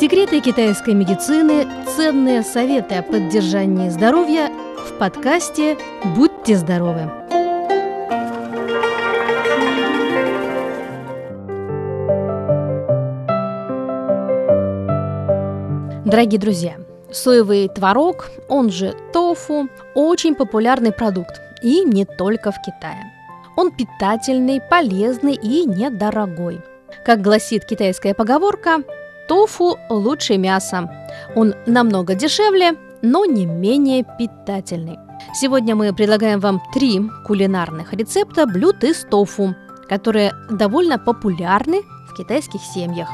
Секреты китайской медицины, ценные советы о поддержании здоровья в подкасте «Будьте здоровы». Дорогие друзья, соевый творог, он же тофу, очень популярный продукт, и не только в Китае. Он питательный, полезный и недорогой. Как гласит китайская поговорка, тофу лучше мяса. Он намного дешевле, но не менее питательный. Сегодня мы предлагаем вам три кулинарных рецепта блюд из тофу, которые довольно популярны в китайских семьях.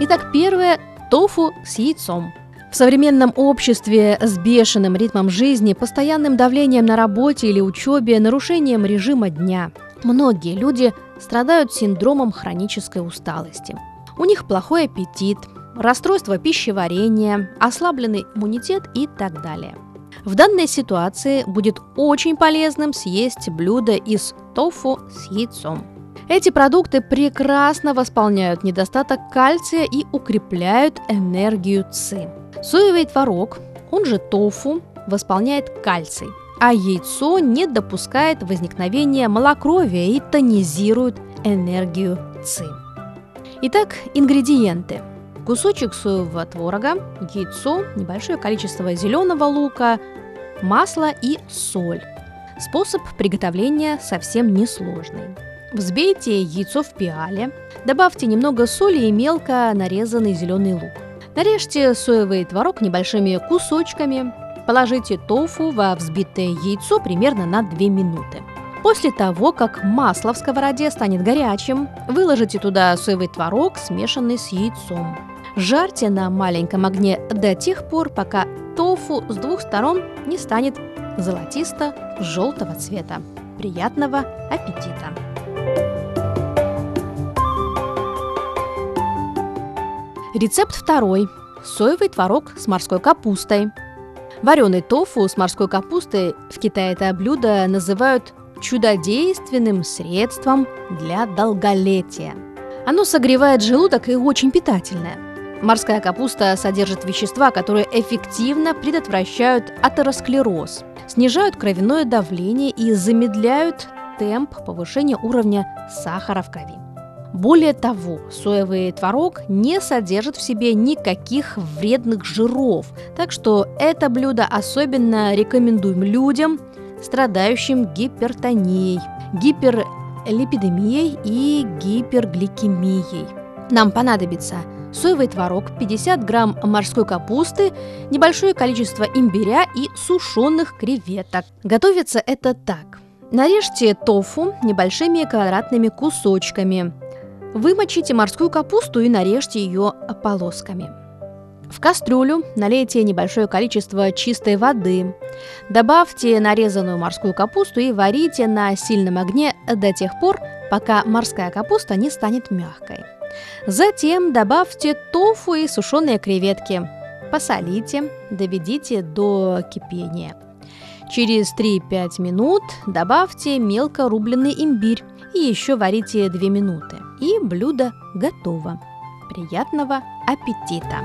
Итак, первое – тофу с яйцом. В современном обществе с бешеным ритмом жизни, постоянным давлением на работе или учебе, нарушением режима дня, многие люди страдают синдромом хронической усталости. У них плохой аппетит, расстройство пищеварения, ослабленный иммунитет и так далее. В данной ситуации будет очень полезным съесть блюдо из тофу с яйцом. Эти продукты прекрасно восполняют недостаток кальция и укрепляют энергию ЦИ. Соевый творог, он же тофу, восполняет кальций, а яйцо не допускает возникновения малокровия и тонизирует энергию ЦИ. Итак, ингредиенты. Кусочек соевого творога, яйцо, небольшое количество зеленого лука, масло и соль. Способ приготовления совсем несложный. Взбейте яйцо в пиале, добавьте немного соли и мелко нарезанный зеленый лук. Нарежьте соевый творог небольшими кусочками, положите тофу во взбитое яйцо примерно на 2 минуты. После того, как масло в сковороде станет горячим, выложите туда соевый творог, смешанный с яйцом. Жарьте на маленьком огне до тех пор, пока тофу с двух сторон не станет золотисто-желтого цвета. Приятного аппетита! Рецепт второй. Соевый творог с морской капустой. Вареный тофу с морской капустой в Китае это блюдо называют чудодейственным средством для долголетия. Оно согревает желудок и очень питательное. Морская капуста содержит вещества, которые эффективно предотвращают атеросклероз, снижают кровяное давление и замедляют темп повышения уровня сахара в крови. Более того, соевый творог не содержит в себе никаких вредных жиров, так что это блюдо особенно рекомендуем людям, страдающим гипертонией, гиперлипидемией и гипергликемией. Нам понадобится соевый творог, 50 грамм морской капусты, небольшое количество имбиря и сушеных креветок. Готовится это так. Нарежьте тофу небольшими квадратными кусочками. Вымочите морскую капусту и нарежьте ее полосками. В кастрюлю налейте небольшое количество чистой воды. Добавьте нарезанную морскую капусту и варите на сильном огне до тех пор, пока морская капуста не станет мягкой. Затем добавьте тофу и сушеные креветки. Посолите, доведите до кипения. Через 3-5 минут добавьте мелко рубленый имбирь и еще варите 2 минуты. И блюдо готово. Приятного аппетита!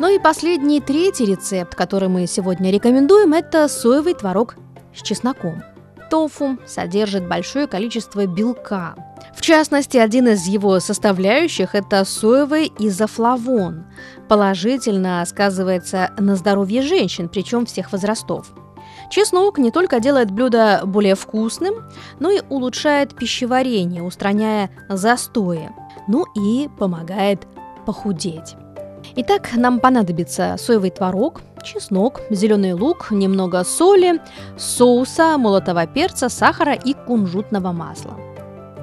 Ну и последний, третий рецепт, который мы сегодня рекомендуем, это соевый творог с чесноком. Тофу содержит большое количество белка. В частности, один из его составляющих – это соевый изофлавон. Положительно сказывается на здоровье женщин, причем всех возрастов – Чеснок не только делает блюдо более вкусным, но и улучшает пищеварение, устраняя застои, ну и помогает похудеть. Итак, нам понадобится соевый творог, чеснок, зеленый лук, немного соли, соуса, молотого перца, сахара и кунжутного масла.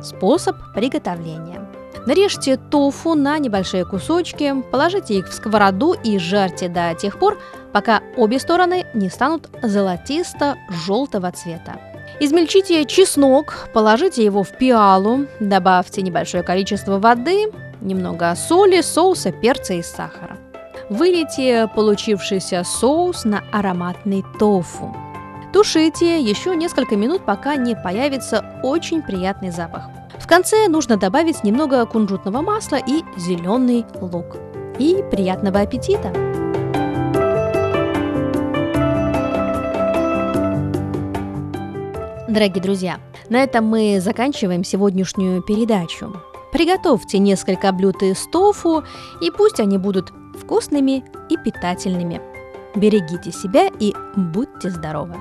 Способ приготовления. Нарежьте тофу на небольшие кусочки, положите их в сковороду и жарьте до тех пор, пока обе стороны не станут золотисто-желтого цвета. Измельчите чеснок, положите его в пиалу, добавьте небольшое количество воды, немного соли, соуса, перца и сахара. Вылейте получившийся соус на ароматный тофу. Тушите еще несколько минут, пока не появится очень приятный запах. В конце нужно добавить немного кунжутного масла и зеленый лук. И приятного аппетита! Дорогие друзья, на этом мы заканчиваем сегодняшнюю передачу. Приготовьте несколько блюд из тофу, и пусть они будут вкусными и питательными. Берегите себя и будьте здоровы!